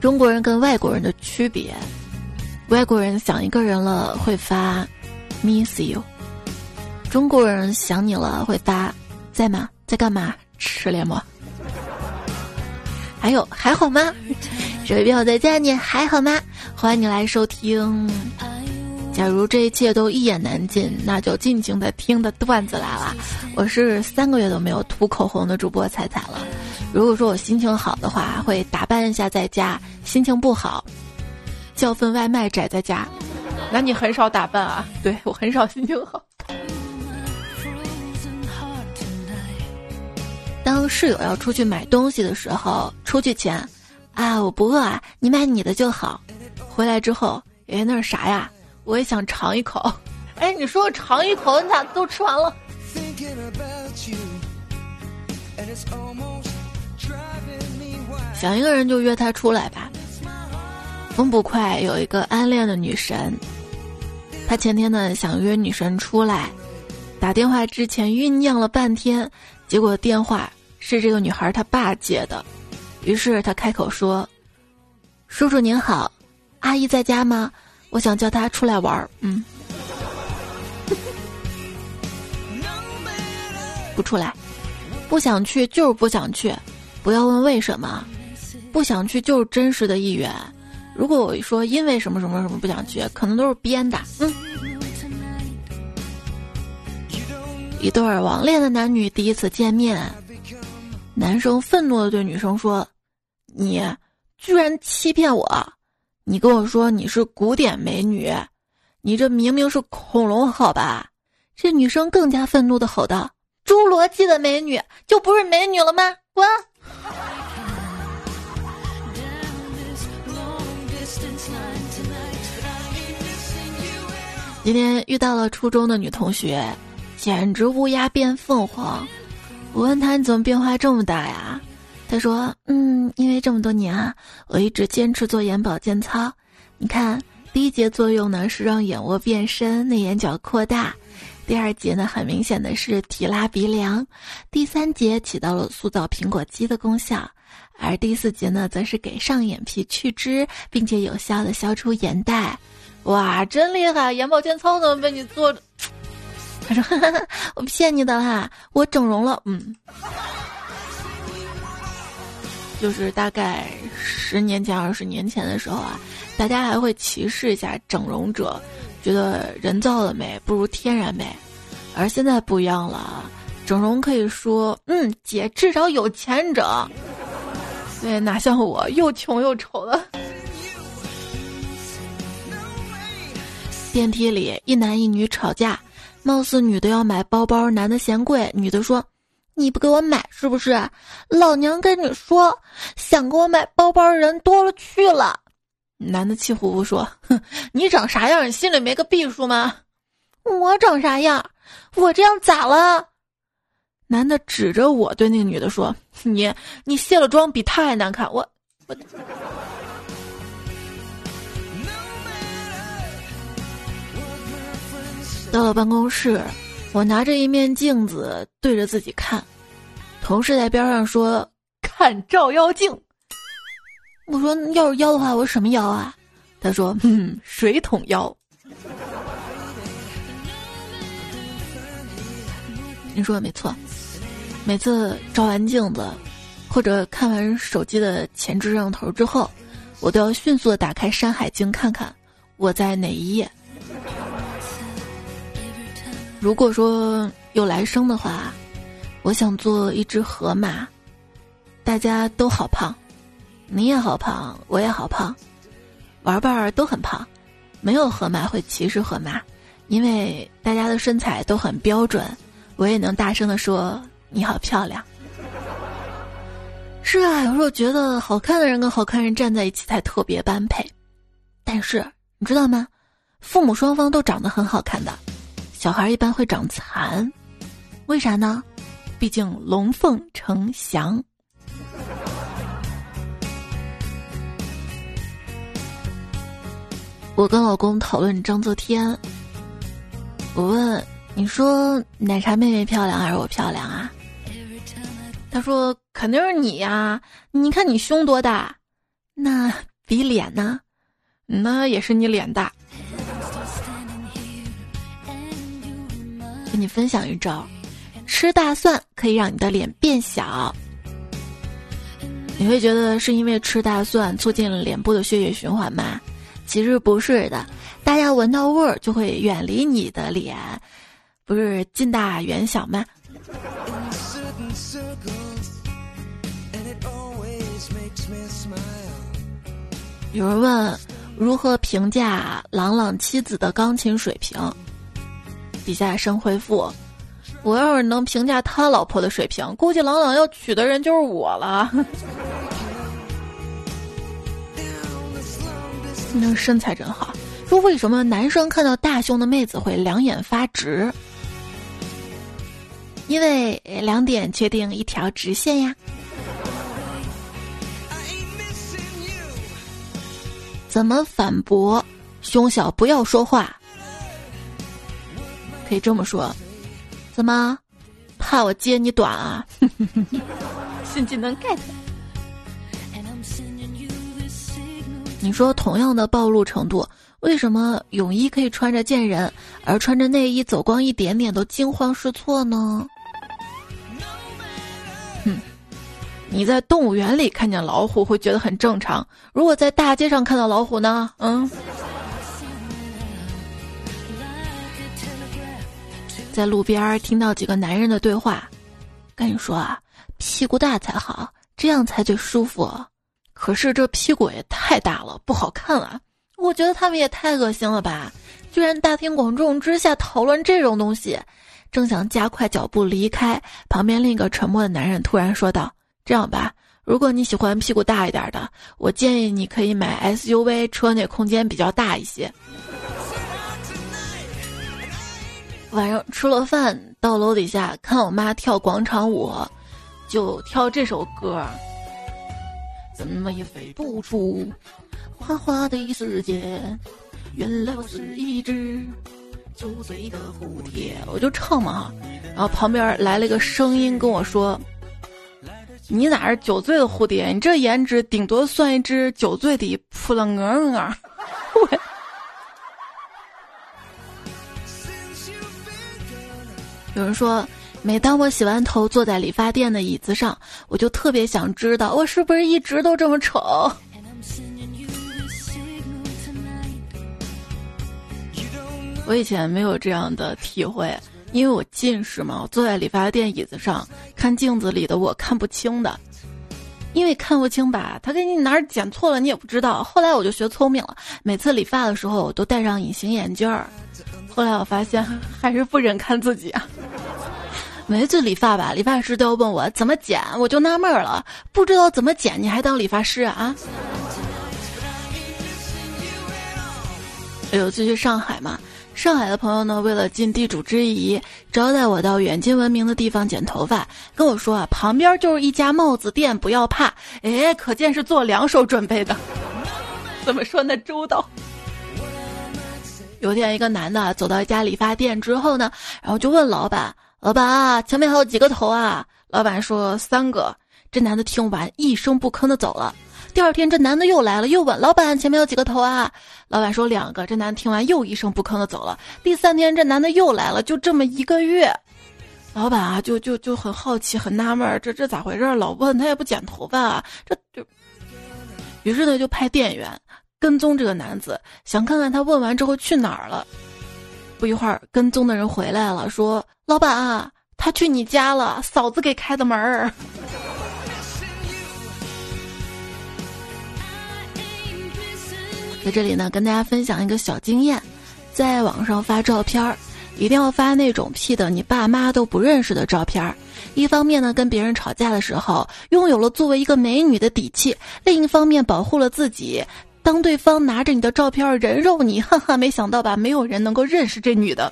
中国人跟外国人的区别，外国人想一个人了会发 miss you，中国人想你了会发在吗？在干嘛？吃脸吗？还有还好吗？这位朋友在家，你还好吗？欢迎你来收听。假如这一切都一言难尽，那就尽情的听的段子来了。我是三个月都没有涂口红的主播彩彩了。如果说我心情好的话，会打扮一下在家；心情不好，叫份外卖宅在家。那你很少打扮啊？对我很少心情好。当室友要出去买东西的时候，出去前，啊，我不饿啊，你买你的就好。回来之后，哎，那是啥呀？我也想尝一口。哎，你说我尝一口，你咋都吃完了？想一个人就约他出来吧。风不快有一个暗恋的女神，他前天呢想约女神出来，打电话之前酝酿了半天，结果电话是这个女孩她爸接的，于是他开口说：“叔叔您好，阿姨在家吗？我想叫她出来玩儿。”嗯，不出来，不想去就是不想去，不要问为什么。不想去就是真实的意愿。如果我说因为什么什么什么不想去，可能都是编的。嗯。一对网恋的男女第一次见面，男生愤怒的对女生说：“你居然欺骗我！你跟我说你是古典美女，你这明明是恐龙，好吧？”这女生更加愤怒的吼道：“侏罗纪的美女就不是美女了吗？滚！”今天遇到了初中的女同学，简直乌鸦变凤凰。我问她你怎么变化这么大呀？她说：“嗯，因为这么多年啊，我一直坚持做眼保健操。你看，第一节作用呢是让眼窝变深、内眼角扩大；第二节呢很明显的是提拉鼻梁；第三节起到了塑造苹果肌的功效，而第四节呢则是给上眼皮去脂，并且有效的消除眼袋。”哇，真厉害！眼保健操怎么被你做？他说：“ 我骗你的哈，我整容了。”嗯，就是大概十年前、二十年前的时候啊，大家还会歧视一下整容者，觉得人造的美不如天然美。而现在不一样了，整容可以说：“嗯，姐至少有钱整。”对，哪像我又穷又丑的。电梯里，一男一女吵架，貌似女的要买包包，男的嫌贵。女的说：“你不给我买，是不是？老娘跟你说，想给我买包包的人多了去了。”男的气呼呼说：“哼，你长啥样？你心里没个逼数吗？我长啥样？我这样咋了？”男的指着我对那个女的说：“ 你你卸了妆比他还难看。”我我。到了办公室，我拿着一面镜子对着自己看，同事在边上说：“看照妖镜。”我说：“要是妖的话，我什么妖啊？”他说：“嗯，水桶妖。”你说的没错，每次照完镜子，或者看完手机的前置摄像头之后，我都要迅速的打开《山海经》看看我在哪一页。如果说有来生的话，我想做一只河马。大家都好胖，你也好胖，我也好胖，玩伴儿都很胖，没有河马会歧视河马，因为大家的身材都很标准。我也能大声的说你好漂亮。是啊，有时候觉得好看的人跟好看人站在一起才特别般配。但是你知道吗？父母双方都长得很好看的。小孩一般会长残，为啥呢？毕竟龙凤呈祥。我跟老公讨论章泽天，我问你说奶茶妹妹漂亮还是我漂亮啊？他说肯定是你呀，你看你胸多大，那比脸呢？那也是你脸大。你分享一招，吃大蒜可以让你的脸变小。你会觉得是因为吃大蒜促进了脸部的血液循环吗？其实不是的，大家闻到味儿就会远离你的脸，不是近大远小吗？有人问如何评价朗朗妻子的钢琴水平，底下生回复：我要是能评价他老婆的水平，估计朗朗要娶的人就是我了。那身材真好。说为什么男生看到大胸的妹子会两眼发直？因为两点确定一条直线呀。怎么反驳？胸小不要说话。可以这么说，怎么怕我揭你短啊？新技能 get。你说同样的暴露程度，为什么泳衣可以穿着见人，而穿着内衣走光一点点都惊慌失措呢？你在动物园里看见老虎会觉得很正常，如果在大街上看到老虎呢？嗯，在路边听到几个男人的对话，跟你说啊，屁股大才好，这样才最舒服。可是这屁股也太大了，不好看啊！我觉得他们也太恶心了吧，居然大庭广众之下讨论这种东西。正想加快脚步离开，旁边另一个沉默的男人突然说道。这样吧，如果你喜欢屁股大一点的，我建议你可以买 SUV，车内空间比较大一些。晚上吃了饭，到楼底下看我妈跳广场舞，就跳这首歌。怎么也飞不出花花的世界，原来我是一只酒醉的蝴蝶。我就唱嘛，然后旁边来了一个声音跟我说。你哪是酒醉的蝴蝶？你这颜值顶多算一只酒醉的扑棱蛾蛾。有人说，每当我洗完头坐在理发店的椅子上，我就特别想知道，我是不是一直都这么丑？我以前没有这样的体会。因为我近视嘛，我坐在理发店椅子上看镜子里的我看不清的，因为看不清吧，他给你哪儿剪错了你也不知道。后来我就学聪明了，每次理发的时候我都戴上隐形眼镜儿。后来我发现 还是不忍看自己啊。每次理发吧，理发师都要问我怎么剪，我就纳闷了，不知道怎么剪你还当理发师啊？有次去上海嘛。上海的朋友呢，为了尽地主之谊，招待我到远近闻名的地方剪头发，跟我说啊，旁边就是一家帽子店，不要怕。哎，可见是做两手准备的。怎么说呢？周到。有天，一个男的走到一家理发店之后呢，然后就问老板：“老板啊，前面还有几个头啊？”老板说：“三个。”这男的听完，一声不吭的走了。第二天，这男的又来了，又问老板前面有几个头啊？老板说两个。这男的听完又一声不吭的走了。第三天，这男的又来了，就这么一个月，老板啊就就就很好奇，很纳闷，这这咋回事？老问他也不剪头发啊，这就，于是呢就派店员跟踪这个男子，想看看他问完之后去哪儿了。不一会儿，跟踪的人回来了，说老板啊，他去你家了，嫂子给开的门儿。在这里呢，跟大家分享一个小经验，在网上发照片儿，一定要发那种 P 的你爸妈都不认识的照片儿。一方面呢，跟别人吵架的时候，拥有了作为一个美女的底气；另一方面，保护了自己。当对方拿着你的照片人肉你，哈哈，没想到吧？没有人能够认识这女的。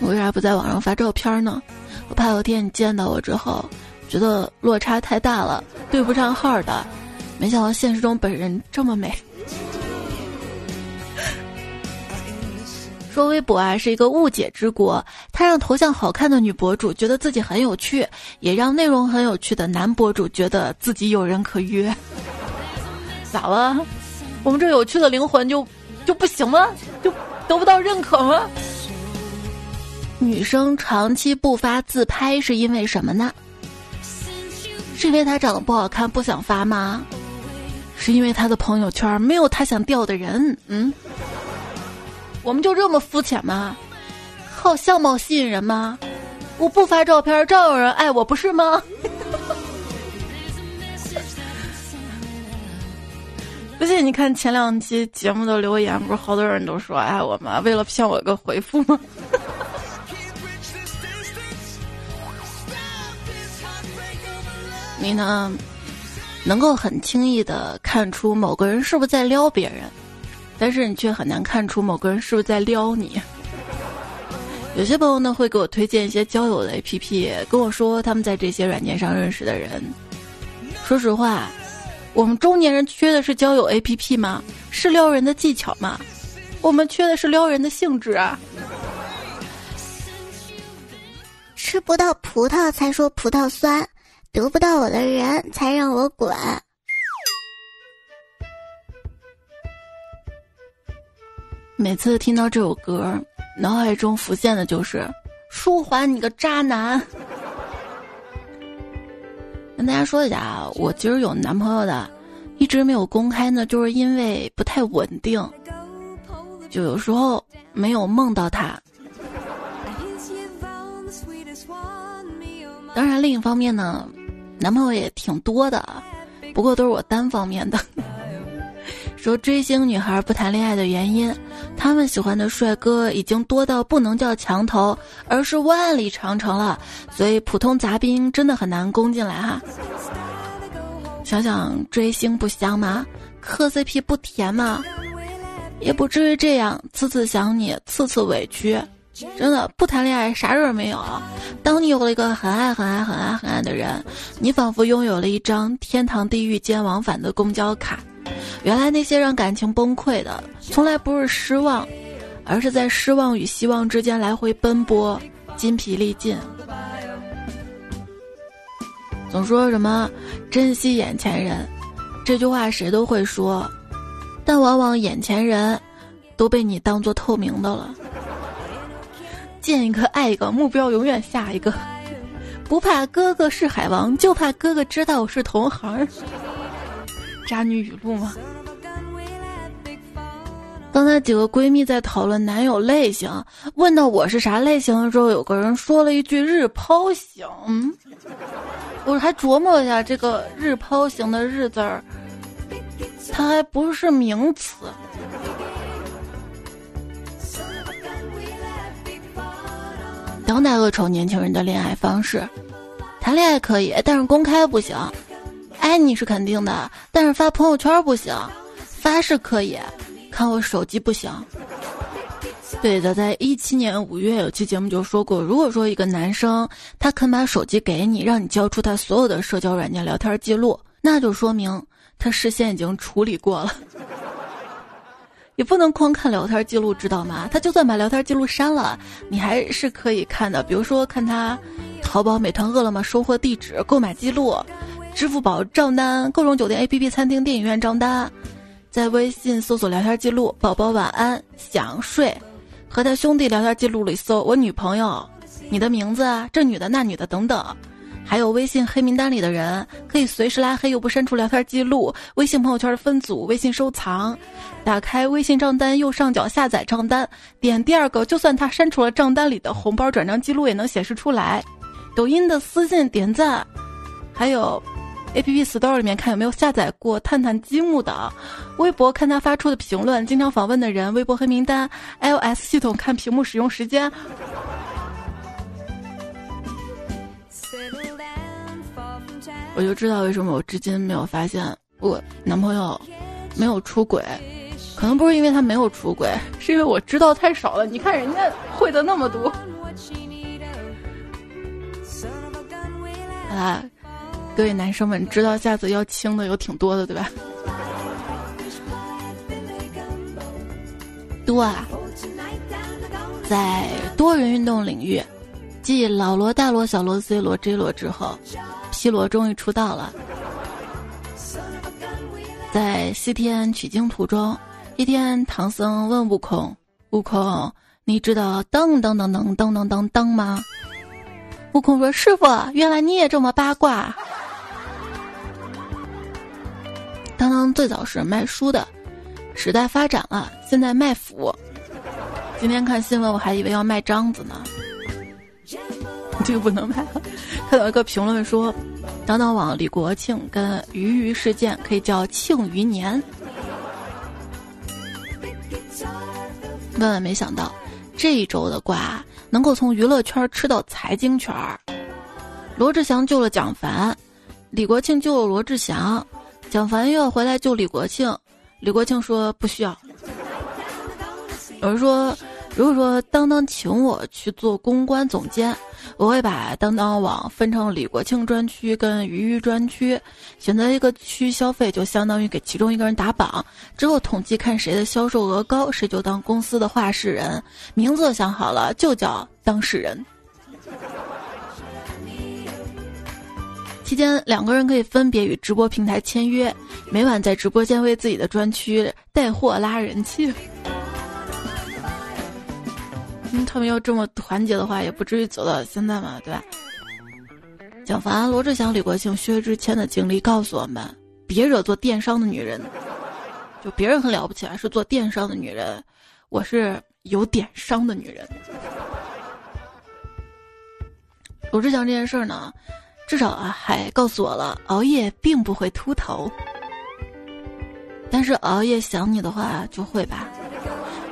我为啥不在网上发照片呢？我怕有天你见到我之后。觉得落差太大了，对不上号的。没想到现实中本人这么美。说微博啊是一个误解之国，它让头像好看的女博主觉得自己很有趣，也让内容很有趣的男博主觉得自己有人可约。咋了？我们这有趣的灵魂就就不行吗？就得不到认可吗？女生长期不发自拍是因为什么呢？是因为他长得不好看不想发吗？是因为他的朋友圈没有他想钓的人？嗯？我们就这么肤浅吗？靠相貌吸引人吗？我不发照片，照样有人爱我，不是吗？不信你看前两期节目的留言，不是好多人都说爱我吗？为了骗我个回复吗？你呢？能够很轻易的看出某个人是不是在撩别人？但是你却很难看出某个人是不是在撩你。有些朋友呢会给我推荐一些交友的 APP，跟我说他们在这些软件上认识的人。说实话，我们中年人缺的是交友 APP 吗？是撩人的技巧吗？我们缺的是撩人的性质啊！吃不到葡萄才说葡萄酸，得不到我的人才让我滚。每次听到这首歌，脑海中浮现的就是“舒缓你个渣男”。跟大家说一下啊，我其实有男朋友的，一直没有公开呢，就是因为不太稳定，就有时候没有梦到他。当然，另一方面呢，男朋友也挺多的，不过都是我单方面的。说追星女孩不谈恋爱的原因，他们喜欢的帅哥已经多到不能叫墙头，而是万里长城了，所以普通杂兵真的很难攻进来哈。想想追星不香吗？磕 CP 不甜吗？也不至于这样，次次想你，次次委屈。真的不谈恋爱啥事儿没有。当你有了一个很爱很爱很爱很爱的人，你仿佛拥有了一张天堂地狱间往返的公交卡。原来那些让感情崩溃的，从来不是失望，而是在失望与希望之间来回奔波，筋疲力尽。总说什么珍惜眼前人，这句话谁都会说，但往往眼前人都被你当做透明的了。见一个爱一个，目标永远下一个，不怕哥哥是海王，就怕哥哥知道我是同行。渣女语录吗？刚才几个闺蜜在讨论男友类型，问到我是啥类型的时候，有个人说了一句“日抛型”。嗯，我还琢磨一下这个“日抛型”的“日”字儿，它还不是名词。当代恶丑年轻人的恋爱方式，谈恋爱可以，但是公开不行。爱你是肯定的，但是发朋友圈不行，发是可以，看我手机不行。对的，在一七年五月有期节目就说过，如果说一个男生他肯把手机给你，让你交出他所有的社交软件聊天记录，那就说明他事先已经处理过了。也不能光看聊天记录，知道吗？他就算把聊天记录删了，你还是可以看的。比如说看他淘宝、美团、饿了么收货地址、购买记录。支付宝账单、各种酒店、APP、餐厅、电影院账单，在微信搜索聊天记录，宝宝晚安，想睡，和他兄弟聊天记录里搜我女朋友，你的名字，这女的那女的等等，还有微信黑名单里的人，可以随时拉黑又不删除聊天记录，微信朋友圈的分组，微信收藏，打开微信账单右上角下载账单，点第二个，就算他删除了账单里的红包转账记录也能显示出来，抖音的私信点赞，还有。A P P Store 里面看有没有下载过探探积木的，微博看他发出的评论，经常访问的人，微博黑名单，I O S 系统看屏幕使用时间。我就知道为什么我至今没有发现我男朋友没有出轨，可能不是因为他没有出轨，是因为我知道太少了。你看人家会的那么多，啊。各位男生们，知道下次要亲的有挺多的，对吧？多啊！在多人运动领域，继老罗、大罗、小罗、C 罗、J 罗之后，P 罗终于出道了。在西天取经途中，一天唐僧问悟空：“悟空，你知道噔噔噔噔噔噔噔噔吗？”悟空说：“师傅，原来你也这么八卦。”当当最早是卖书的，时代发展了，现在卖腐。今天看新闻，我还以为要卖章子呢。这个不能卖了。看到一个评论说，当当网李国庆跟鱼鱼事件可以叫庆余年。万万没想到，这一周的瓜能够从娱乐圈吃到财经圈儿。罗志祥救了蒋凡，李国庆救了罗志祥。蒋凡又要回来救李国庆，李国庆说不需要。有人说，如果说当当请我去做公关总监，我会把当当网分成李国庆专区跟鱼鱼专区，选择一个区消费，就相当于给其中一个人打榜，之后统计看谁的销售额高，谁就当公司的话事人，名字想好了就叫当事人。期间，两个人可以分别与直播平台签约，每晚在直播间为自己的专区带货拉人气。嗯，他们要这么团结的话，也不至于走到现在嘛，对吧？蒋凡、罗志祥、李国庆、薛之谦的经历告诉我们：别惹做电商的女人。就别人很了不起啊，是做电商的女人，我是有点伤的女人。罗志祥这件事儿呢？至少啊，还告诉我了熬夜并不会秃头，但是熬夜想你的话就会吧。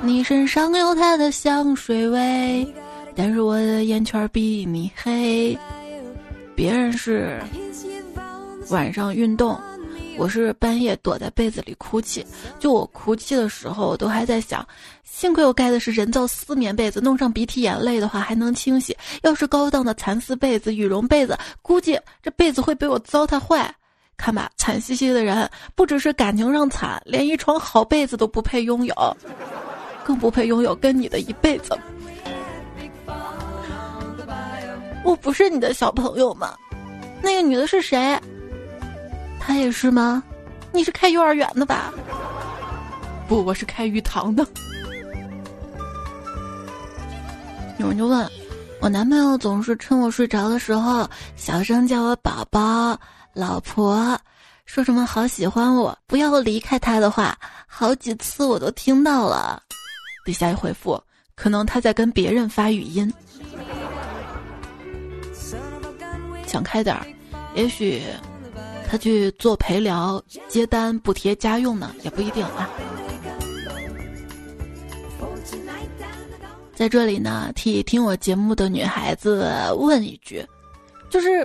你身上有他的香水味，但是我的眼圈比你黑。别人是晚上运动。我是半夜躲在被子里哭泣，就我哭泣的时候，我都还在想，幸亏我盖的是人造丝棉被子，弄上鼻涕眼泪的话还能清洗。要是高档的蚕丝被子、羽绒被子，估计这被子会被我糟蹋坏。看吧，惨兮兮的人，不只是感情上惨，连一床好被子都不配拥有，更不配拥有跟你的一辈子。我不是你的小朋友吗？那个女的是谁？她也是吗？你是开幼儿园的吧？不，我是开鱼塘的。有人就问我男朋友，总是趁我睡着的时候，小声叫我宝宝、老婆，说什么好喜欢我，不要离开他的话，好几次我都听到了。底下一回复，可能他在跟别人发语音。想开点儿，也许。他去做陪聊、接单、补贴家用呢，也不一定啊。在这里呢，替听我节目的女孩子问一句，就是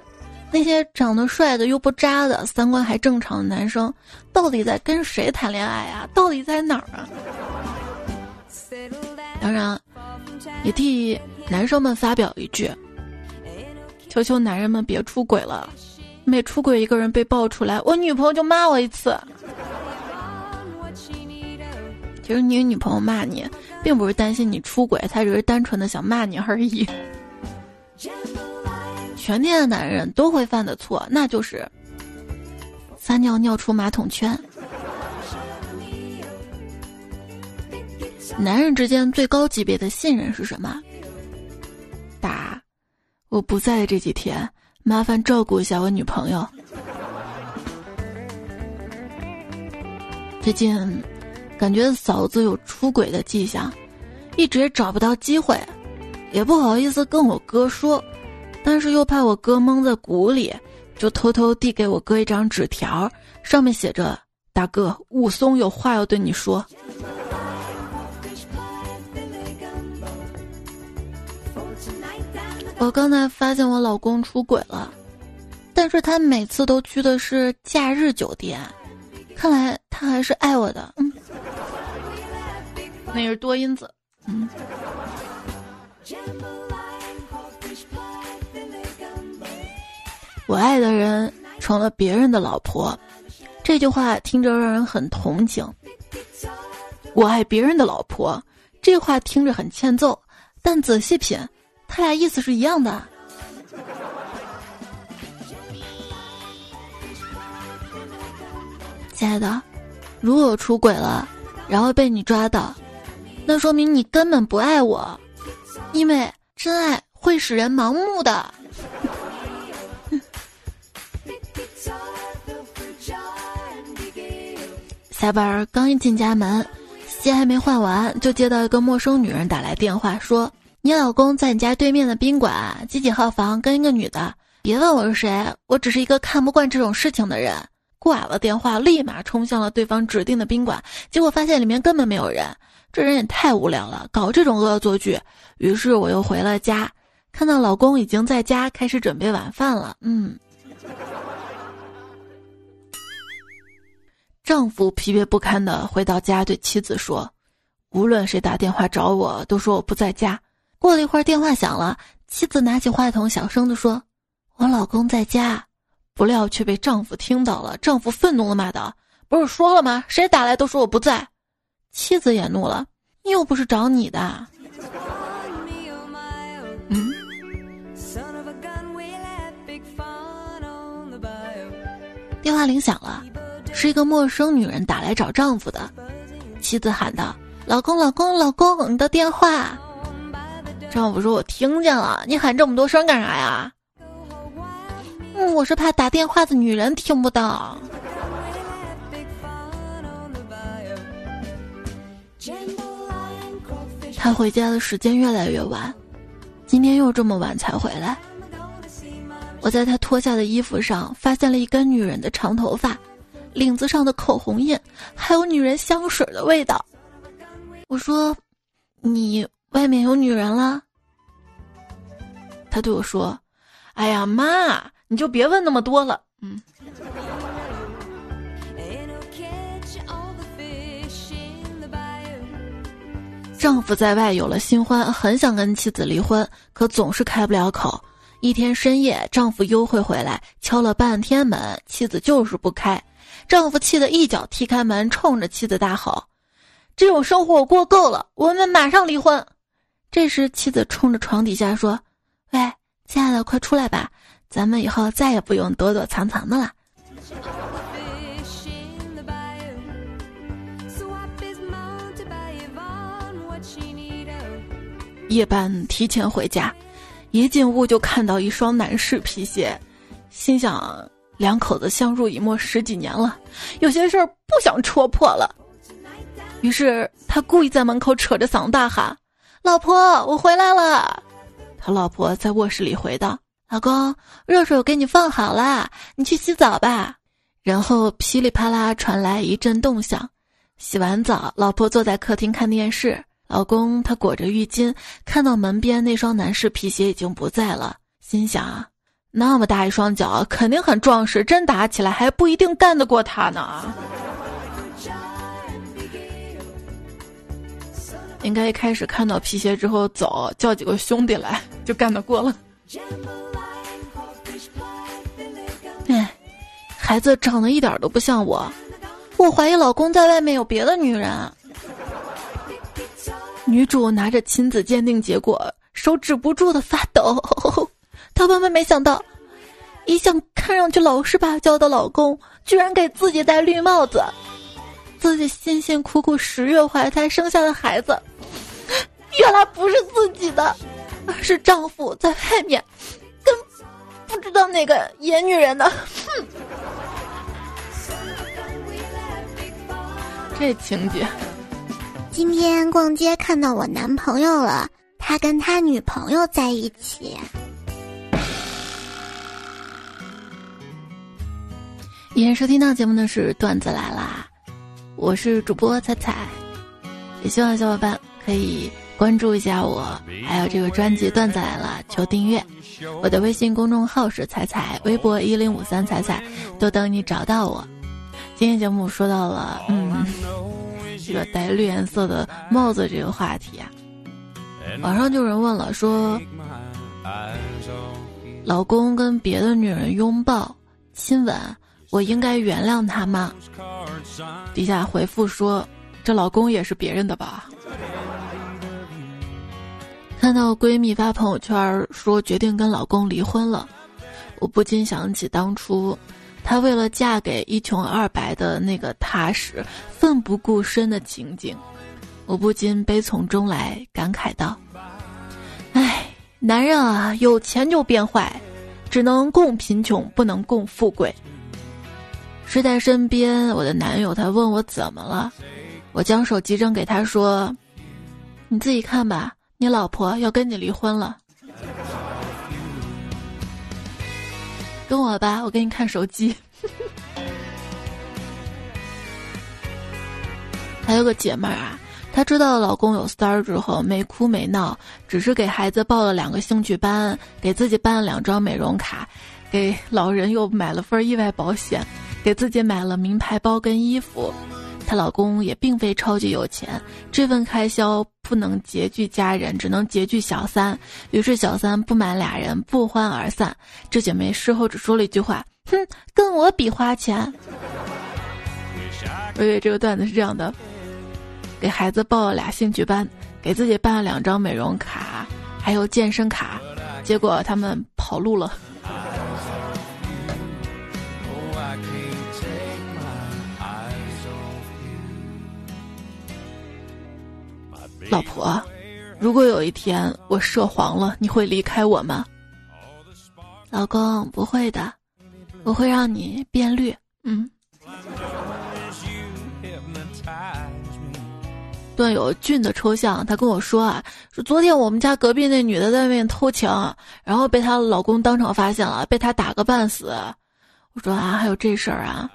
那些长得帅的又不渣的、三观还正常的男生，到底在跟谁谈恋爱啊？到底在哪儿啊？当然，也替男生们发表一句：求求男人们别出轨了。每出轨一个人被爆出来，我女朋友就骂我一次。其实你女朋友骂你，并不是担心你出轨，她只是单纯的想骂你而已。全天的男人都会犯的错，那就是撒尿尿出马桶圈。男人之间最高级别的信任是什么？答：我不在的这几天。麻烦照顾一下我女朋友。最近感觉嫂子有出轨的迹象，一直也找不到机会，也不好意思跟我哥说，但是又怕我哥蒙在鼓里，就偷偷递给我哥一张纸条，上面写着：“大哥，武松有话要对你说。”我刚才发现我老公出轨了，但是他每次都去的是假日酒店，看来他还是爱我的。嗯，那是多音字。我爱的人成了别人的老婆，这句话听着让人很同情。我爱别人的老婆，这话听着很欠揍。但仔细品，他俩意思是一样的。亲爱的，如果出轨了，然后被你抓到，那说明你根本不爱我，因为真爱会使人盲目的。下班刚一进家门，鞋还没换完，就接到一个陌生女人打来电话，说你老公在你家对面的宾馆几几号房跟一个女的。别问我是谁，我只是一个看不惯这种事情的人。挂了电话，立马冲向了对方指定的宾馆，结果发现里面根本没有人。这人也太无聊了，搞这种恶作剧。于是我又回了家，看到老公已经在家开始准备晚饭了。嗯。丈夫疲惫不堪的回到家，对妻子说：“无论谁打电话找我，都说我不在家。”过了一会儿，电话响了，妻子拿起话筒，小声的说：“我老公在家。”不料却被丈夫听到了，丈夫愤怒的骂道：“不是说了吗？谁打来都说我不在。”妻子也怒了：“又不是找你的。”嗯。电话铃响了。是一个陌生女人打来找丈夫的，妻子喊道：“老公，老公，老公，你的电话。”丈夫说：“我听见了，你喊这么多声干啥呀？”嗯，我是怕打电话的女人听不到。他回家的时间越来越晚，今天又这么晚才回来。我在他脱下的衣服上发现了一根女人的长头发。领子上的口红印，还有女人香水的味道。我说：“你外面有女人了？”他对我说：“哎呀妈，你就别问那么多了。”嗯。丈夫在外有了新欢，很想跟妻子离婚，可总是开不了口。一天深夜，丈夫幽会回来，敲了半天门，妻子就是不开。丈夫气得一脚踢开门，冲着妻子大吼：“这种生活我过够了，我们马上离婚！”这时，妻子冲着床底下说：“喂，亲爱的，快出来吧，咱们以后再也不用躲躲藏藏的了。”夜班提前回家，一进屋就看到一双男士皮鞋，心想。两口子相濡以沫十几年了，有些事儿不想戳破了。于是他故意在门口扯着嗓子大喊：“老婆，我回来了！”他老婆在卧室里回道：“老公，热水我给你放好了，你去洗澡吧。”然后噼里啪啦传来一阵动响。洗完澡，老婆坐在客厅看电视，老公他裹着浴巾，看到门边那双男士皮鞋已经不在了，心想。那么大一双脚，肯定很壮实，真打起来还不一定干得过他呢。应该一开始看到皮鞋之后走，叫几个兄弟来就干得过了。哎，孩子长得一点都不像我，我怀疑老公在外面有别的女人。女主拿着亲子鉴定结果，手止不住的发抖。她万万没想到，一向看上去老实巴交的老公，居然给自己戴绿帽子。自己辛辛苦苦十月怀胎生下的孩子，原来不是自己的，而是丈夫在外面跟不知道哪个野女人的。哼，这情节。今天逛街看到我男朋友了，他跟他女朋友在一起。今天收听到节目的是段子来啦，我是主播彩彩，也希望小伙伴可以关注一下我，还有这个专辑段子来了，求订阅。我的微信公众号是彩彩，微博一零五三彩彩，都等你找到我。今天节目说到了，嗯，这 个戴绿颜色的帽子这个话题啊，网上就有人问了，说老公跟别的女人拥抱、亲吻。我应该原谅他吗？底下回复说：“这老公也是别人的吧？”看到闺蜜发朋友圈说决定跟老公离婚了，我不禁想起当初她为了嫁给一穷二白的那个他时、奋不顾身的情景，我不禁悲从中来，感慨道：“哎，男人啊，有钱就变坏，只能共贫穷，不能共富贵。”睡在身边，我的男友他问我怎么了，我将手机扔给他说：“你自己看吧。”你老婆要跟你离婚了，跟我吧，我给你看手机。还有个姐妹儿啊，她知道老公有三儿之后，没哭没闹，只是给孩子报了两个兴趣班，给自己办了两张美容卡，给老人又买了份意外保险，给自己买了名牌包跟衣服。她老公也并非超级有钱，这份开销不能拮据家人，只能拮据小三。于是小三不满俩人不欢而散。这姐妹事后只说了一句话：“哼，跟我比花钱。”我以为这个段子是这样的：给孩子报了俩兴趣班，给自己办了两张美容卡，还有健身卡，结果他们跑路了。老婆，如果有一天我涉黄了，你会离开我吗？老公，不会的，我会让你变绿。嗯。段友俊的抽象，他跟我说啊，说昨天我们家隔壁那女的在外面偷情，然后被她老公当场发现了，被她打个半死。我说啊，还有这事儿啊？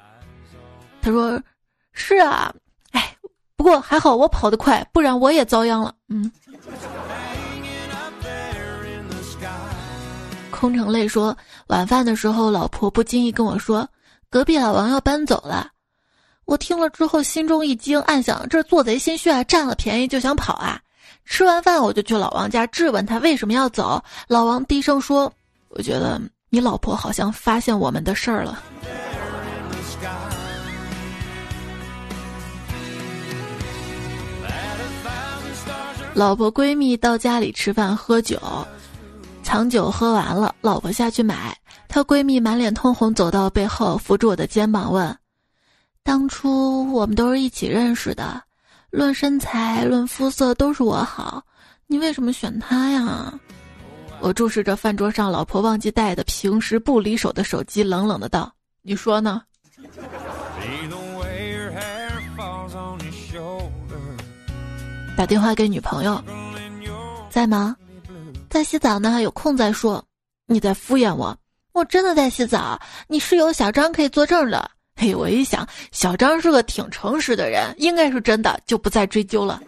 他说，是啊。不过还好我跑得快，不然我也遭殃了。嗯。空城泪说，晚饭的时候，老婆不经意跟我说，隔壁老王要搬走了。我听了之后心中一惊，暗想这做贼心虚啊，占了便宜就想跑啊。吃完饭我就去老王家质问他为什么要走。老王低声说：“我觉得你老婆好像发现我们的事儿了。”老婆闺蜜到家里吃饭喝酒，藏酒喝完了，老婆下去买，她闺蜜满脸通红走到背后扶住我的肩膀问：“当初我们都是一起认识的，论身材论肤色都是我好，你为什么选他呀？”我注视着饭桌上老婆忘记带的平时不离手的手机，冷冷的道：“你说呢？”打电话给女朋友，在吗？在洗澡呢，有空再说。你在敷衍我？我真的在洗澡。你室友小张可以作证的。嘿，我一想，小张是个挺诚实的人，应该是真的，就不再追究了。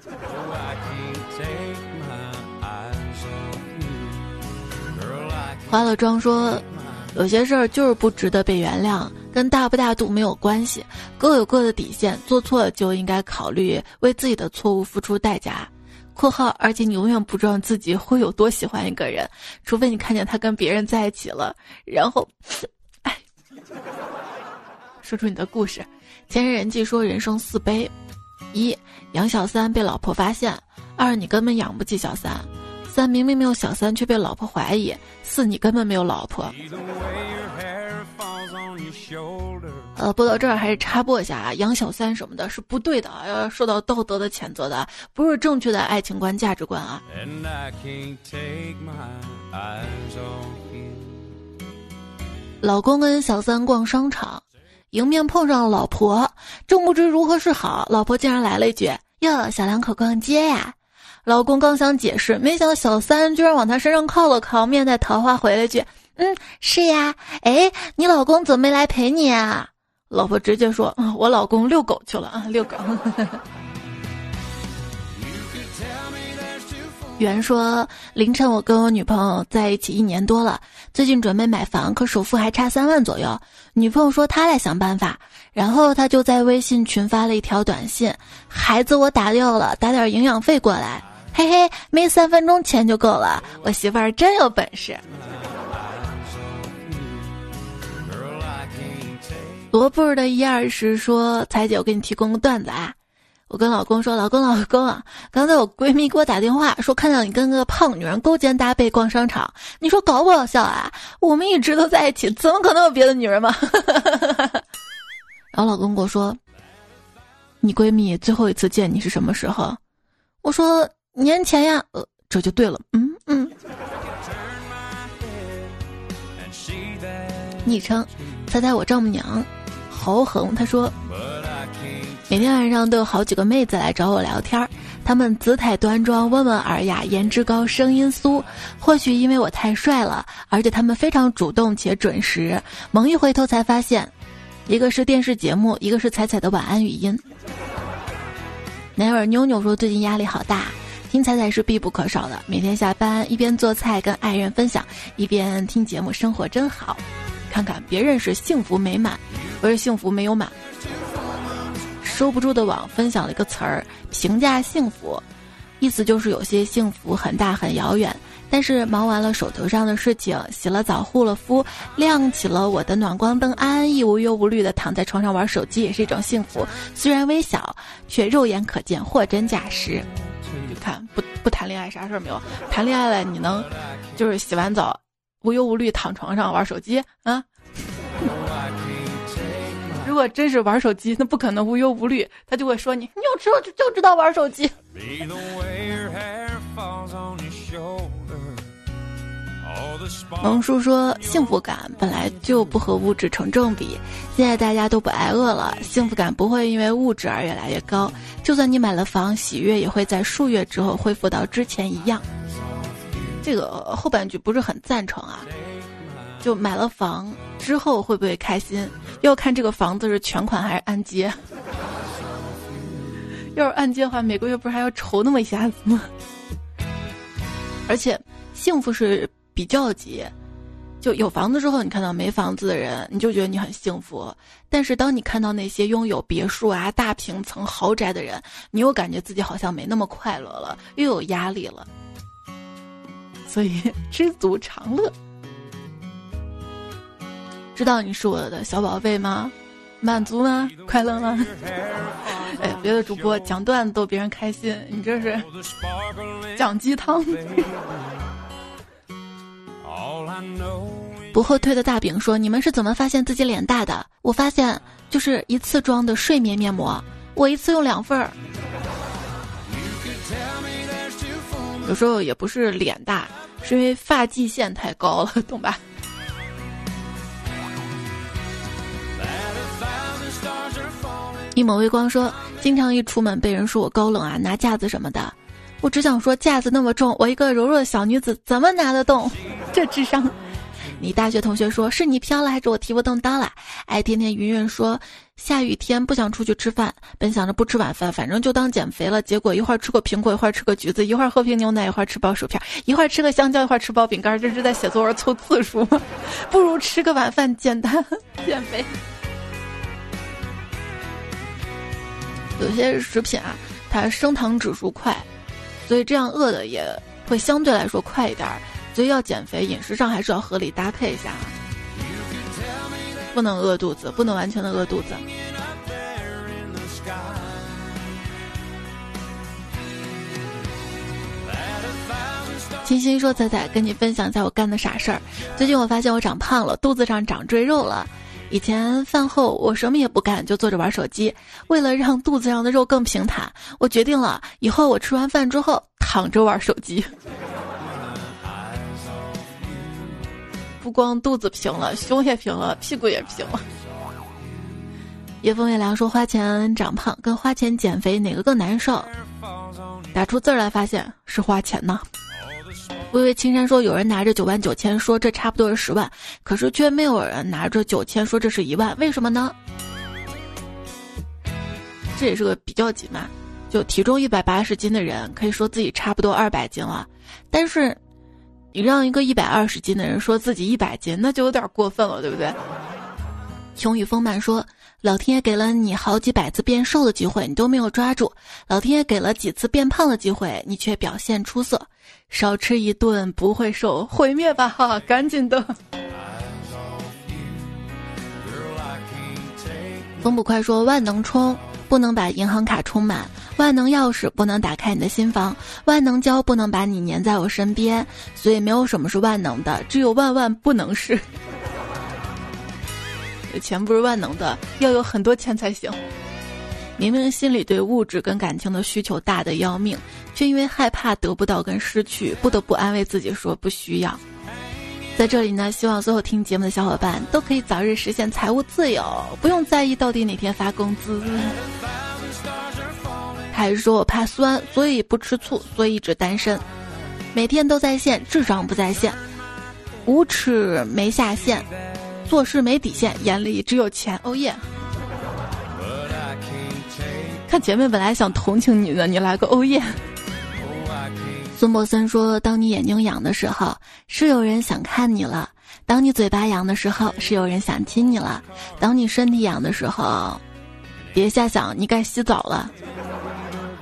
化了妆说，有些事儿就是不值得被原谅。跟大不大度没有关系，各有各的底线，做错了就应该考虑为自己的错误付出代价。（括号）而且你永远不知道自己会有多喜欢一个人，除非你看见他跟别人在一起了，然后，哎，说出你的故事。前人人记说人生四悲：一养小三被老婆发现；二你根本养不起小三；三明明没有小三却被老婆怀疑；四你根本没有老婆。呃，播到这儿还是插播一下啊，养小三什么的是不对的，要受到道德的谴责的，不是正确的爱情观、价值观啊。老公跟小三逛商场，迎面碰上了老婆，正不知如何是好，老婆竟然来了一句：“哟，小两口逛街呀。”老公刚想解释，没想到小三居然往他身上靠了靠，面带桃花回了句。嗯，是呀，哎，你老公怎么没来陪你啊？老婆直接说：“我老公遛狗去了啊，遛狗。”原说：“凌晨我跟我女朋友在一起一年多了，最近准备买房，可首付还差三万左右。女朋友说她来想办法，然后她就在微信群发了一条短信：孩子我打掉了，打点营养费过来。嘿嘿，没三分钟钱就够了，我媳妇儿真有本事。”罗布的一二十说：“彩姐，我给你提供个段子啊，我跟老公说：“老公，老公啊，刚才我闺蜜给我打电话说看到你跟个胖女人勾肩搭背逛商场，你说搞不搞笑啊？我们一直都在一起，怎么可能有别的女人嘛？” 然后老公跟我说：“你闺蜜最后一次见你是什么时候？”我说：“年前呀。”呃，这就对了。嗯嗯。昵称：猜猜我丈母娘，豪横。他说。每天晚上都有好几个妹子来找我聊天儿，她们姿态端庄、温文尔雅、颜值高、声音酥。或许因为我太帅了，而且她们非常主动且准时。猛一回头才发现，一个是电视节目，一个是彩彩的晚安语音。奶儿妞妞说最近压力好大，听彩彩是必不可少的。每天下班一边做菜跟爱人分享，一边听节目，生活真好。看看别人是幸福美满，不是幸福没有满。收不住的网分享了一个词儿，评价幸福，意思就是有些幸福很大很遥远，但是忙完了手头上的事情，洗了澡护了肤，亮起了我的暖光灯，安安逸无忧无虑的躺在床上玩手机也是一种幸福，虽然微小，却肉眼可见，货真价实。看，不不谈恋爱啥事儿没有？谈恋爱了你能，就是洗完澡无忧无虑躺床上玩手机啊？如果真是玩手机，那不可能无忧无虑，他就会说你，你有时候就就知道玩手机。萌叔说，幸福感本来就不和物质成正比，现在大家都不挨饿了，幸福感不会因为物质而越来越高。就算你买了房，喜悦也会在数月之后恢复到之前一样。这个后半句不是很赞成啊。就买了房之后会不会开心？要看这个房子是全款还是按揭。要是按揭的话，每个月不是还要愁那么一下子吗？而且幸福是比较级，就有房子之后，你看到没房子的人，你就觉得你很幸福；但是当你看到那些拥有别墅啊、大平层豪宅的人，你又感觉自己好像没那么快乐了，又有压力了。所以知足常乐。知道你是我的小宝贝吗？满足吗？快乐吗？哎，别的主播讲段子逗别人开心，你这是讲鸡汤。不后退的大饼说：“你们是怎么发现自己脸大的？我发现就是一次装的睡眠面膜，我一次用两份儿。有时候也不是脸大，是因为发际线太高了，懂吧？”一抹微光说：“经常一出门被人说我高冷啊，拿架子什么的。我只想说，架子那么重，我一个柔弱的小女子怎么拿得动？这智商。”你大学同学说：“是你飘了，还是我提不动刀了？”爱天天云云说：“下雨天不想出去吃饭，本想着不吃晚饭，反正就当减肥了。结果一会儿吃个苹果，一会儿吃个橘子，一会儿喝瓶牛奶，一会儿吃包薯片，一会儿吃个香蕉，一会儿吃包饼干，这是在写作文凑字数吗？不如吃个晚饭，简单减肥。”有些食品啊，它升糖指数快，所以这样饿的也会相对来说快一点儿。所以要减肥，饮食上还是要合理搭配一下，不能饿肚子，不能完全的饿肚子。清新说：“仔仔，跟你分享一下我干的傻事儿。最近我发现我长胖了，肚子上长赘肉了。”以前饭后我什么也不干，就坐着玩手机。为了让肚子上的肉更平坦，我决定了以后我吃完饭之后躺着玩手机。不光肚子平了，胸也平了，屁股也平了。叶风月凉说：“花钱长胖跟花钱减肥哪个更难受？”打出字来发现是花钱呢。微微青山说：“有人拿着九万九千，说这差不多是十万，可是却没有人拿着九千说这是一万，为什么呢？这也是个比较级嘛。就体重一百八十斤的人可以说自己差不多二百斤了，但是你让一个一百二十斤的人说自己一百斤，那就有点过分了，对不对？”雄雨丰满说。老天爷给了你好几百次变瘦的机会，你都没有抓住；老天爷给了几次变胖的机会，你却表现出色。少吃一顿不会瘦，毁灭吧！哈，赶紧的。风不快说万能充不能把银行卡充满，万能钥匙不能打开你的心房，万能胶不能把你粘在我身边，所以没有什么是万能的，只有万万不能是。钱不是万能的，要有很多钱才行。明明心里对物质跟感情的需求大的要命，却因为害怕得不到跟失去，不得不安慰自己说不需要。在这里呢，希望所有听节目的小伙伴都可以早日实现财务自由，不用在意到底哪天发工资。还是说我怕酸，所以不吃醋，所以一直单身，每天都在线，智商不在线，无耻没下线，做事没底线，眼里只有钱。哦耶！看前面本来想同情你的，你来个欧耶！孙博森说：“当你眼睛痒的时候，是有人想看你了；当你嘴巴痒的时候，是有人想亲你了；当你身体痒的时候，别瞎想，你该洗澡了。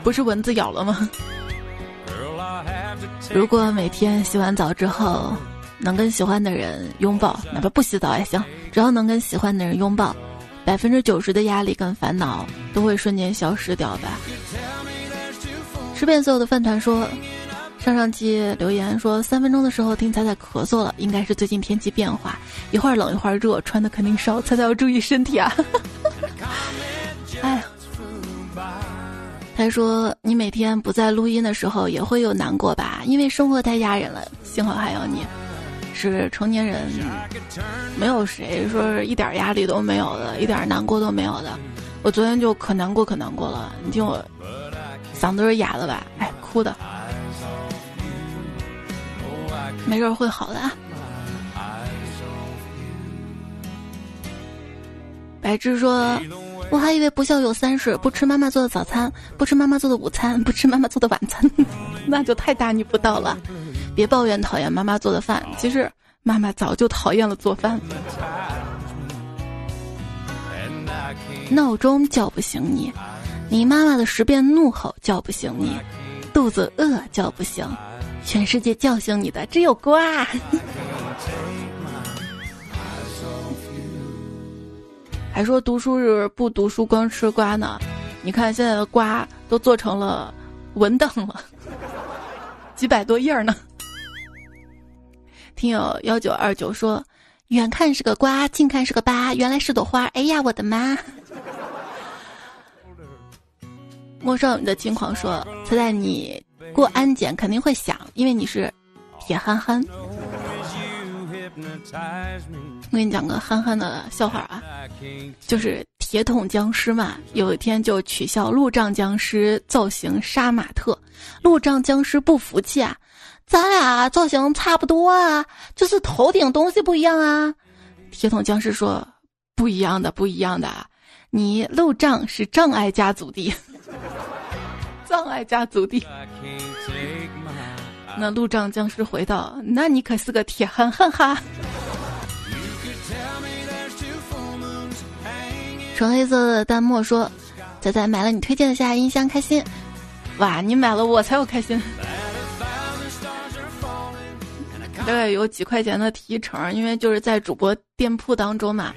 不是蚊子咬了吗？如果每天洗完澡之后，能跟喜欢的人拥抱，哪怕不洗澡也行，只要能跟喜欢的人拥抱。”百分之九十的压力跟烦恼都会瞬间消失掉吧。吃遍所有的饭团说，上上期留言说三分钟的时候听彩彩咳嗽了，应该是最近天气变化，一会儿冷一会儿热，穿的肯定少，彩彩要注意身体啊。哎，他说你每天不在录音的时候也会有难过吧？因为生活太压人了，幸好还有你。是成年人，没有谁说是一点压力都没有的，一点难过都没有的。我昨天就可难过可难过了，你听我嗓子是哑了吧？哎，哭的，没事会好的。白芝说：“我还以为不孝有三世，不吃妈妈做的早餐，不吃妈妈做的午餐，不吃妈妈做的晚餐，那就太大逆不道了。”别抱怨讨厌妈妈做的饭，其实妈妈早就讨厌了做饭。闹钟叫不醒你，你妈妈的十遍怒吼叫不醒你，肚子饿叫不醒，全世界叫醒你的只有瓜。还说读书日不读书光吃瓜呢，你看现在的瓜都做成了文档了，几百多页呢。听友幺九二九说，远看是个瓜，近看是个疤，原来是朵花。哎呀，我的妈！莫少女的轻狂说，猜猜你过安检肯定会响，因为你是铁憨憨。我给你讲个憨憨的笑话啊，就是铁桶僵尸嘛，有一天就取笑路障僵尸造型杀马特，路障僵尸不服气啊。咱俩造型差不多啊，就是头顶东西不一样啊。铁桶僵尸说：“不一样的，不一样的。你路障是障碍家族的，障碍家族地。”那路障僵尸回道：“那你可是个铁憨憨哈。”纯黑色的弹幕说：“仔仔买了你推荐的下音箱，开心。”哇，你买了我才有开心。大概有几块钱的提成，因为就是在主播店铺当中嘛，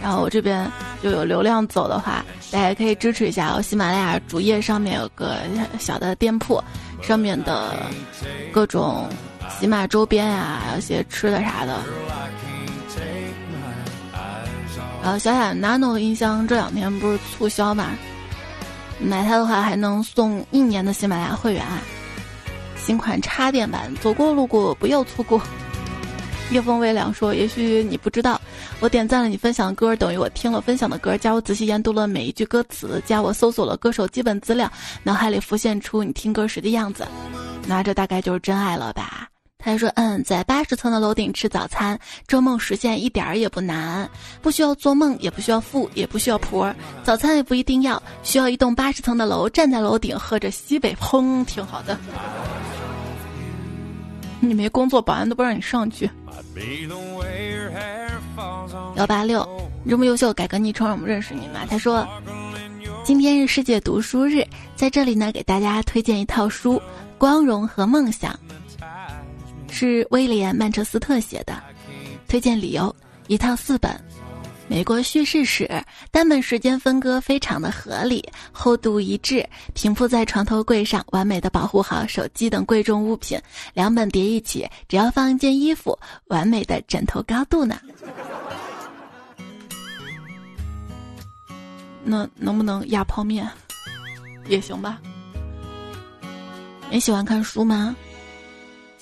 然后我这边就有流量走的话，大家可以支持一下。我喜马拉雅主页上面有个小的店铺，上面的各种喜马周边呀，还有些吃的啥的。然后小雅 Nano 音箱这两天不是促销嘛，买它的话还能送一年的喜马拉雅会员。新款插电版，走过路过不要错过。夜风微凉说：“也许你不知道，我点赞了你分享的歌，等于我听了分享的歌。加我仔细研读了每一句歌词，加我搜索了歌手基本资料，脑海里浮现出你听歌时的样子。那这大概就是真爱了吧？”他说：“嗯，在八十层的楼顶吃早餐，这梦实现一点儿也不难，不需要做梦，也不需要富，也不需要婆，早餐也不一定要，需要一栋八十层的楼，站在楼顶喝着西北风，挺好的。”你没工作，保安都不让你上去。幺八六，这么优秀，改个昵称让我们认识你嘛？他说，今天是世界读书日，在这里呢，给大家推荐一套书《光荣和梦想》，是威廉·曼彻斯特写的。推荐理由：一套四本，美国叙事史，单本时间分割非常的合理，厚度一致，平铺在床头柜上，完美的保护好手机等贵重物品。两本叠一起，只要放一件衣服，完美的枕头高度呢。那能不能压泡面？也行吧。你喜欢看书吗？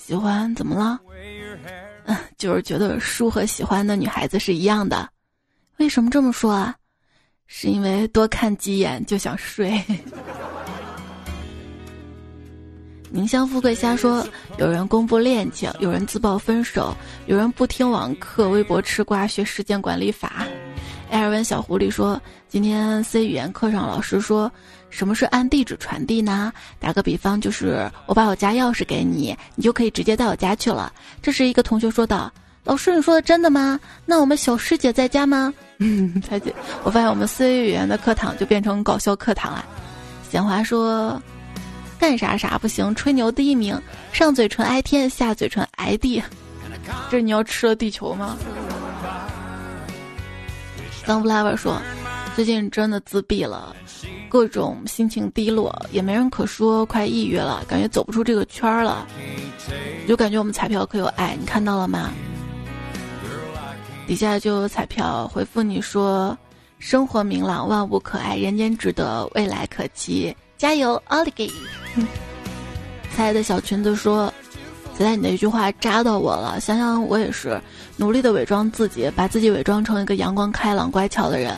喜欢，怎么了？嗯，就是觉得书和喜欢的女孩子是一样的。为什么这么说啊？是因为多看几眼就想睡。宁乡富贵瞎说，有人公布恋情，有人自曝分手，有人不听网课，微博吃瓜学时间管理法。艾尔文小狐狸说，今天 C 语言课上老师说，什么是按地址传递呢？打个比方，就是我把我家钥匙给你，你就可以直接到我家去了。这时一个同学说道。老师，你说的真的吗？那我们小师姐在家吗？嗯，彩姐，我发现我们思维语言的课堂就变成搞笑课堂了。闲话说，干啥啥不行，吹牛第一名，上嘴唇挨天，下嘴唇挨地。这是你要吃了地球吗？Sunflower 说，最近真的自闭了，各种心情低落，也没人可说，快抑郁了，感觉走不出这个圈儿了。就感觉我们彩票可有爱，你看到了吗？底下就有彩票回复你说：“生活明朗，万物可爱，人间值得，未来可期，加油，奥利给！”可爱的小裙子说：“现在你的一句话扎到我了。想想我也是努力的伪装自己，把自己伪装成一个阳光开朗、乖巧的人。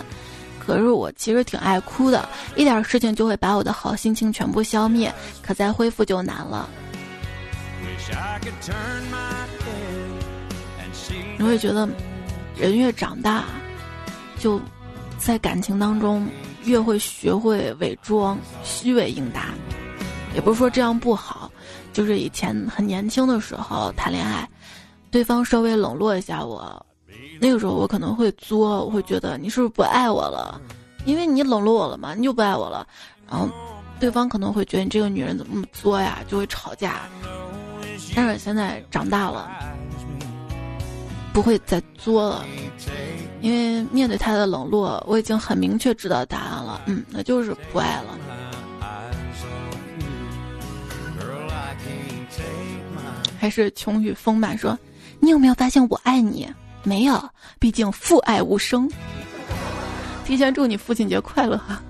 可是我其实挺爱哭的，一点事情就会把我的好心情全部消灭，可再恢复就难了。你会觉得。”人越长大，就在感情当中越会学会伪装、虚伪应答。也不是说这样不好，就是以前很年轻的时候谈恋爱，对方稍微冷落一下我，那个时候我可能会作，我会觉得你是不是不爱我了？因为你冷落我了嘛，你就不爱我了。然后对方可能会觉得你这个女人怎么那么作呀，就会吵架。但是现在长大了。不会再作了，因为面对他的冷落，我已经很明确知道答案了。嗯，那就是不爱了。还是穷与丰满说，你有没有发现我爱你？没有，毕竟父爱无声。提前祝你父亲节快乐哈！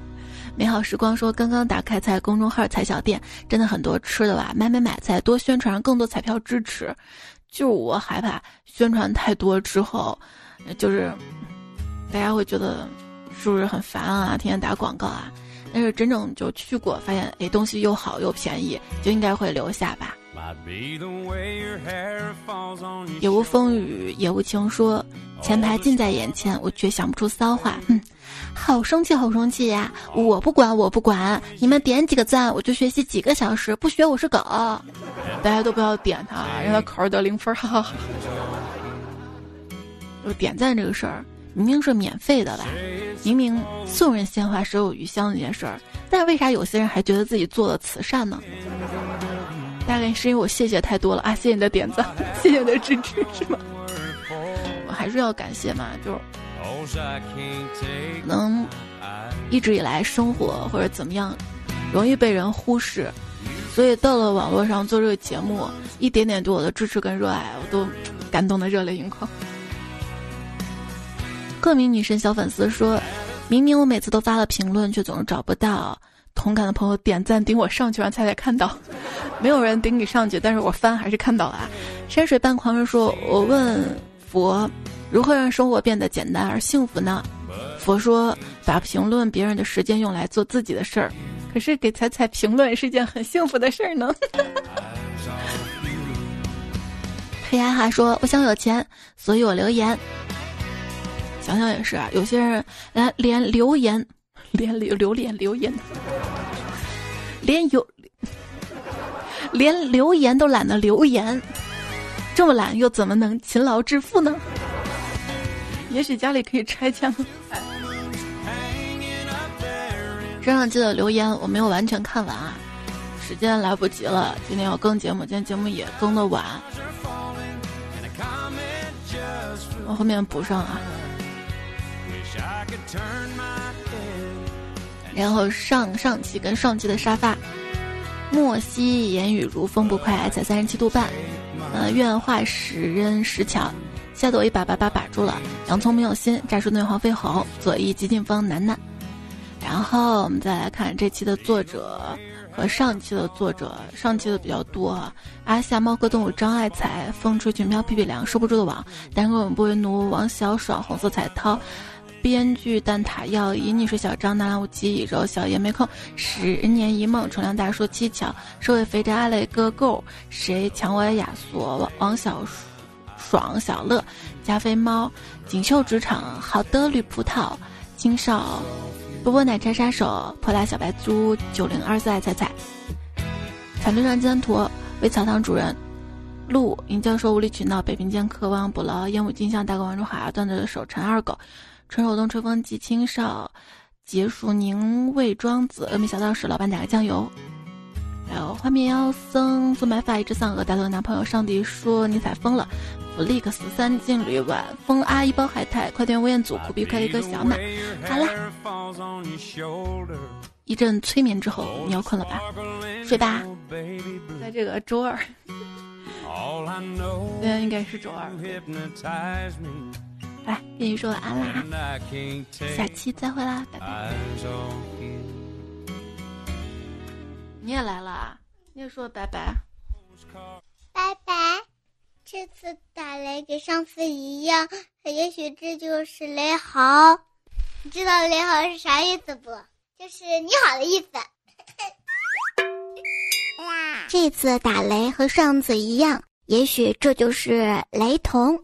美好时光说，刚刚打开在公众号彩小店，真的很多吃的吧？买买买菜，多宣传，更多彩票支持。就我害怕宣传太多之后，就是大家会觉得是不是很烦啊？天天打广告啊？但是真正就去过，发现哎东西又好又便宜，就应该会留下吧。也无风雨也无情说，前排近在眼前，我却想不出骚话。嗯。好生气，好生气呀！我不管，我不管，你们点几个赞，我就学习几个小时，不学我是狗。大家都不要点他，让他考试得零分，哈哈。就点赞这个事儿，明明是免费的吧？明明送人鲜花手有余香这件事儿，但为啥有些人还觉得自己做了慈善呢？大概是因为我谢谢太多了啊！谢谢你的点赞，谢谢你的支持，是吗？我还是要感谢嘛，就。能一直以来生活或者怎么样，容易被人忽视，所以到了网络上做这个节目，一点点对我的支持跟热爱，我都感动的热泪盈眶。各名女神小粉丝说：“明明我每次都发了评论，却总是找不到同感的朋友点赞顶我上去，让彩彩看到。没有人顶你上去，但是我翻还是看到了。”山水半狂人说：“我问佛。”如何让生活变得简单而幸福呢？佛说，把评论别人的时间用来做自己的事儿。可是给彩彩评论是件很幸福的事儿呢。黑哈哈说：“我想有钱，所以我留言。”想想也是啊，有些人连连留言，连留留言留言，连有连留言都懒得留言，这么懒又怎么能勤劳致富呢？也许家里可以拆迁。身上记得留言，我没有完全看完啊，时间来不及了。今天要更节目，今天节目也更的晚，我后面补上啊。然后上上期跟上期的沙发，莫西言语如风不快，才三十七度半。呃，愿化石人石桥，吓得我一把把把把住了。洋葱没有心，炸树内黄飞鸿，左翼激进风楠楠。然后我们再来看这期的作者和上期的作者，上期的比较多。阿夏猫科动物张爱才，风吹群飘屁屁凉，收不住的网，单个不为奴王小爽，红色彩涛。编剧蛋挞要以你是小张南无极以柔小爷没空十年一梦重量大叔七巧收尾肥宅阿磊哥够谁抢我亚索王小爽小乐加菲猫锦绣职场好的绿葡萄金少波波奶茶杀手泼辣小白猪九零二四爱彩彩反对上江图为草堂主人陆尹教授无理取闹北平间渴望捕捞烟雾金像大哥王中海断的手陈二狗。春手动吹风机，青少，结束宁魏庄子，峨眉小道士，老板打个酱油。还有花面妖僧，做白发一只丧鹅，大头的男朋友，上帝说你踩疯了。弗利克斯三金旅晚风阿姨包海苔，快点吴彦祖，苦逼快一个小马。好了，一阵催眠之后，你要困了吧？睡吧。在这个周二，现在应该是周二。来跟你说晚安啦，下期再会啦，拜拜。你也来了，你也说拜拜，拜拜。这次打雷跟上次一样，也许这就是雷好。你知道雷好是啥意思不？就是你好的意思。这次打雷和上次一样，也许这就是雷同。